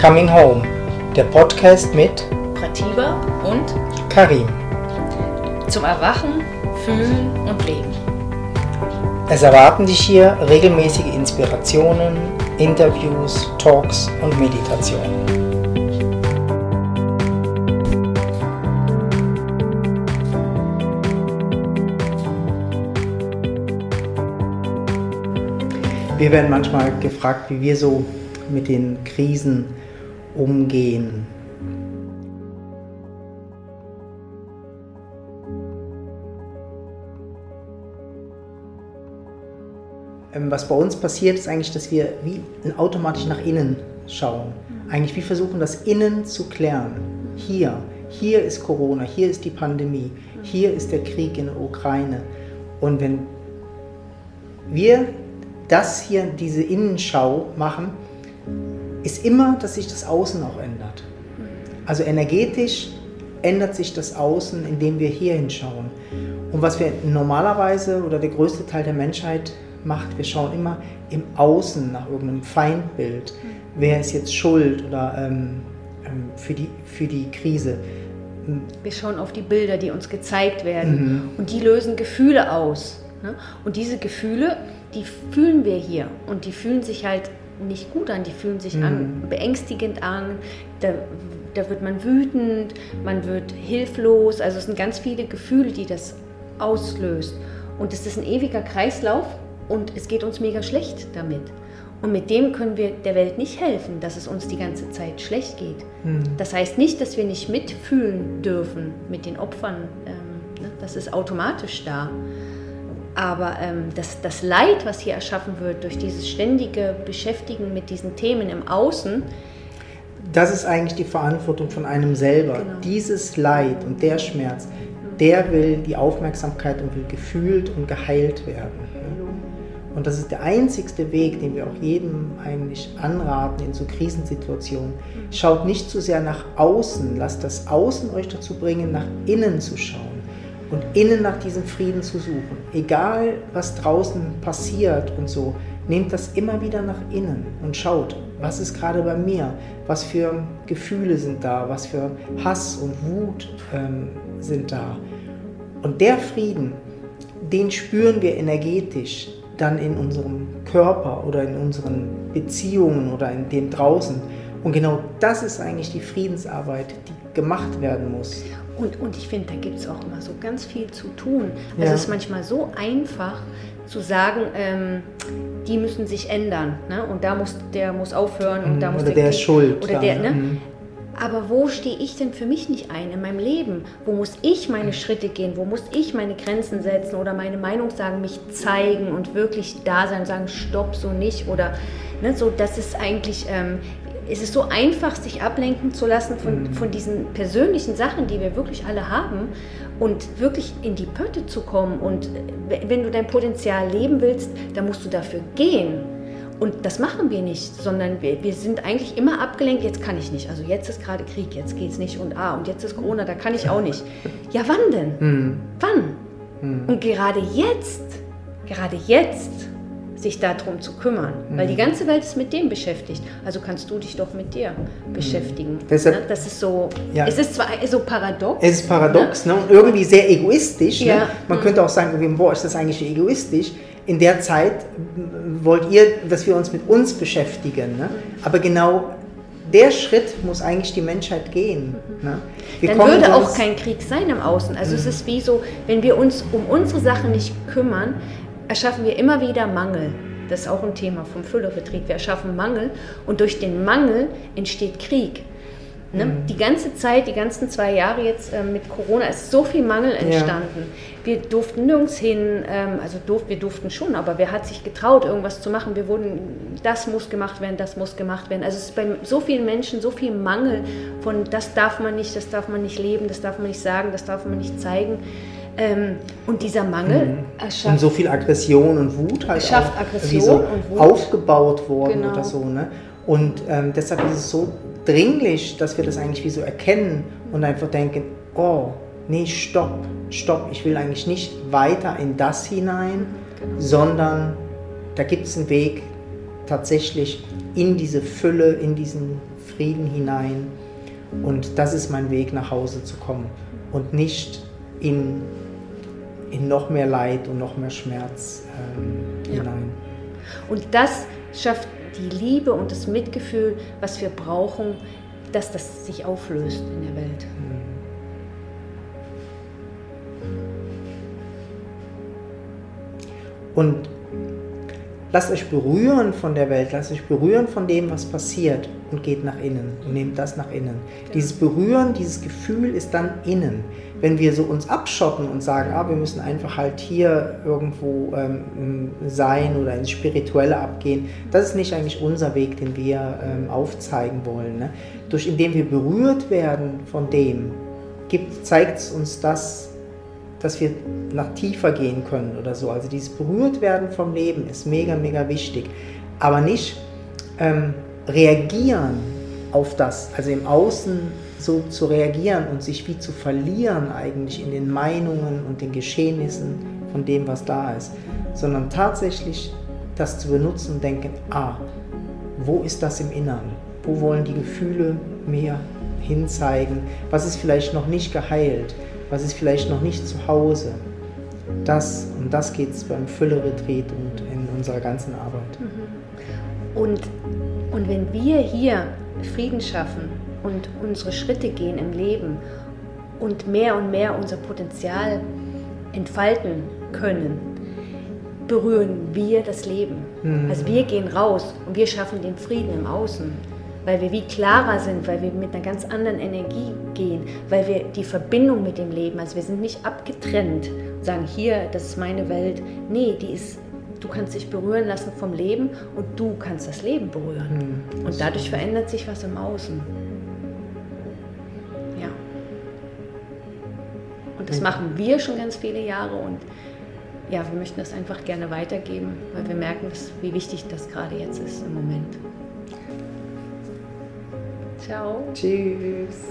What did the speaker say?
Coming Home, der Podcast mit Pratiba und Karim. zum Erwachen, Fühlen und Leben. Es erwarten dich hier regelmäßige Inspirationen, Interviews, Talks und Meditationen. Wir werden manchmal gefragt, wie wir so mit den Krisen umgehen. Ähm, Was bei uns passiert, ist eigentlich, dass wir wie automatisch nach innen schauen. Eigentlich wie versuchen, das Innen zu klären. Hier, hier ist Corona, hier ist die Pandemie, hier ist der Krieg in der Ukraine. Und wenn wir das hier, diese Innenschau machen, ist immer, dass sich das Außen auch ändert. Also energetisch ändert sich das Außen, indem wir hier hinschauen. Und was wir normalerweise oder der größte Teil der Menschheit macht, wir schauen immer im Außen nach irgendeinem Feindbild. Wer ist jetzt schuld oder ähm, ähm, für, die, für die Krise? Wir schauen auf die Bilder, die uns gezeigt werden und die lösen Gefühle aus. ne? Und diese Gefühle, die fühlen wir hier und die fühlen sich halt nicht gut an, die fühlen sich an, beängstigend an, da, da wird man wütend, man wird hilflos, also es sind ganz viele Gefühle, die das auslöst. Und es ist ein ewiger Kreislauf und es geht uns mega schlecht damit. Und mit dem können wir der Welt nicht helfen, dass es uns die ganze Zeit schlecht geht. Das heißt nicht, dass wir nicht mitfühlen dürfen mit den Opfern. Ähm, ne? Das ist automatisch da. Aber ähm, das, das Leid, was hier erschaffen wird durch dieses ständige Beschäftigen mit diesen Themen im Außen, Das ist eigentlich die Verantwortung von einem selber. Genau. Dieses Leid und der Schmerz, der will die Aufmerksamkeit und will gefühlt und geheilt werden. Und das ist der einzigste Weg, den wir auch jedem eigentlich anraten in so Krisensituationen. Schaut nicht zu sehr nach außen, lasst das Außen euch dazu bringen, nach innen zu schauen und innen nach diesem Frieden zu suchen. Egal, was draußen passiert und so, nehmt das immer wieder nach innen und schaut, was ist gerade bei mir, was für Gefühle sind da, was für Hass und Wut ähm, sind da. Und der Frieden, den spüren wir energetisch dann in unserem Körper oder in unseren Beziehungen oder in dem draußen. Und genau das ist eigentlich die Friedensarbeit, die gemacht werden muss. Und, und ich finde, da gibt es auch immer so ganz viel zu tun. Also Ja. es ist manchmal so einfach zu sagen, ähm, die müssen sich ändern. Ne? Und da muss der muss aufhören und da Mhm, muss oder der ist schuld Oder dann, der, ne? Mhm. Aber wo stehe ich denn für mich nicht ein in meinem Leben? Wo muss ich meine Schritte gehen? Wo muss ich meine Grenzen setzen oder meine Meinung sagen, mich zeigen und wirklich da sein, sagen, stopp, so nicht? Oder ne, so, das ist eigentlich, ähm, es ist so einfach, sich ablenken zu lassen von, von diesen persönlichen Sachen, die wir wirklich alle haben und wirklich in die Pötte zu kommen. Und wenn du dein Potenzial leben willst, dann musst du dafür gehen. Und das machen wir nicht, sondern wir, wir sind eigentlich immer abgelenkt, jetzt kann ich nicht. Also jetzt ist gerade Krieg, jetzt geht es nicht und ah, und jetzt ist Corona, da kann ich auch nicht. Ja, wann denn? Mhm. Wann? Und gerade jetzt, gerade jetzt, sich darum zu kümmern, weil die ganze Welt ist mit dem beschäftigt. Also kannst du dich doch mit dir beschäftigen. Deshalb- Ne? Das ist so, Ja. es ist zwar so paradox, Es ist paradox ne? und irgendwie sehr egoistisch. Ne? Ja. Man könnte auch sagen, boah, ist das eigentlich egoistisch? In der Zeit wollt ihr, dass wir uns mit uns beschäftigen. Ne? Aber genau der Schritt muss eigentlich die Menschheit gehen. Ne? Wir dann würde auch kein Krieg sein im Außen. Also es ist wie so, wenn wir uns um unsere Sachen nicht kümmern, erschaffen wir immer wieder Mangel. Das ist auch ein Thema vom Fülleretreat. Wir erschaffen Mangel und durch den Mangel entsteht Krieg. Ne? Die ganze Zeit, die ganzen zwei Jahre jetzt ähm, mit Corona ist so viel Mangel entstanden. Wir durften nirgends hin, ähm, also durf, wir durften schon, aber wer hat sich getraut, irgendwas zu machen? Wir wurden, das muss gemacht werden, das muss gemacht werden. Also es ist bei so vielen Menschen so viel Mangel von, das darf man nicht, das darf man nicht leben, das darf man nicht sagen, das darf man nicht zeigen. Ähm, und dieser Mangel erschafft und so viel Aggression und Wut halt Schafft auch Aggression so und Wut. aufgebaut worden Genau. oder so. Ne? Und ähm, deshalb ist es so dringlich, dass wir das eigentlich wie so erkennen und einfach denken, oh, nee, stopp, stopp, ich will eigentlich nicht weiter in das hinein, Genau. sondern da gibt es einen Weg, tatsächlich in diese Fülle, in diesen Frieden hinein. Und das ist mein Weg nach Hause zu kommen und nicht in, in noch mehr Leid und noch mehr Schmerz ähm, ja. hinein. Und das schafft die Liebe und das Mitgefühl, was wir brauchen, dass das sich auflöst in der Welt. Und lasst euch berühren von der Welt, lasst euch berühren von dem, was passiert und geht nach innen und nehmt das nach innen. Dieses Berühren, dieses Gefühl ist dann innen. Wenn wir so uns abschotten und sagen, ah, wir müssen einfach halt hier irgendwo ähm, sein oder ins Spirituelle abgehen, das ist nicht eigentlich unser Weg, den wir ähm, aufzeigen wollen. Ne? Durch indem wir berührt werden von dem, zeigt es uns das, dass wir nach tiefer gehen können oder so. Also dieses Berührtwerden vom Leben ist mega, mega wichtig. Aber nicht ähm, reagieren auf das, also im Außen so zu reagieren und sich wie zu verlieren eigentlich in den Meinungen und den Geschehnissen von dem, was da ist, sondern tatsächlich das zu benutzen und denken, ah, wo ist das im Inneren? Wo wollen die Gefühle mir hinzeigen? Was ist vielleicht noch nicht geheilt? was ist vielleicht noch nicht zu Hause. Das, um das geht es beim Fülle-Retreat und in unserer ganzen Arbeit. Und, und wenn wir hier Frieden schaffen und unsere Schritte gehen im Leben und mehr und mehr unser Potenzial entfalten können, berühren wir das Leben. Mhm. Also wir gehen raus und wir schaffen den Frieden im Außen weil wir wie klarer sind, weil wir mit einer ganz anderen Energie gehen, weil wir die Verbindung mit dem Leben, also wir sind nicht abgetrennt und sagen, hier, das ist meine Welt. Nee, die ist, du kannst dich berühren lassen vom Leben und du kannst das Leben berühren. Mhm. Und dadurch verändert sich was im Außen. Ja. Und das machen wir schon ganz viele Jahre und ja, wir möchten das einfach gerne weitergeben, weil wir merken, wie wichtig das gerade jetzt ist im Moment. Ciao. Tschüss.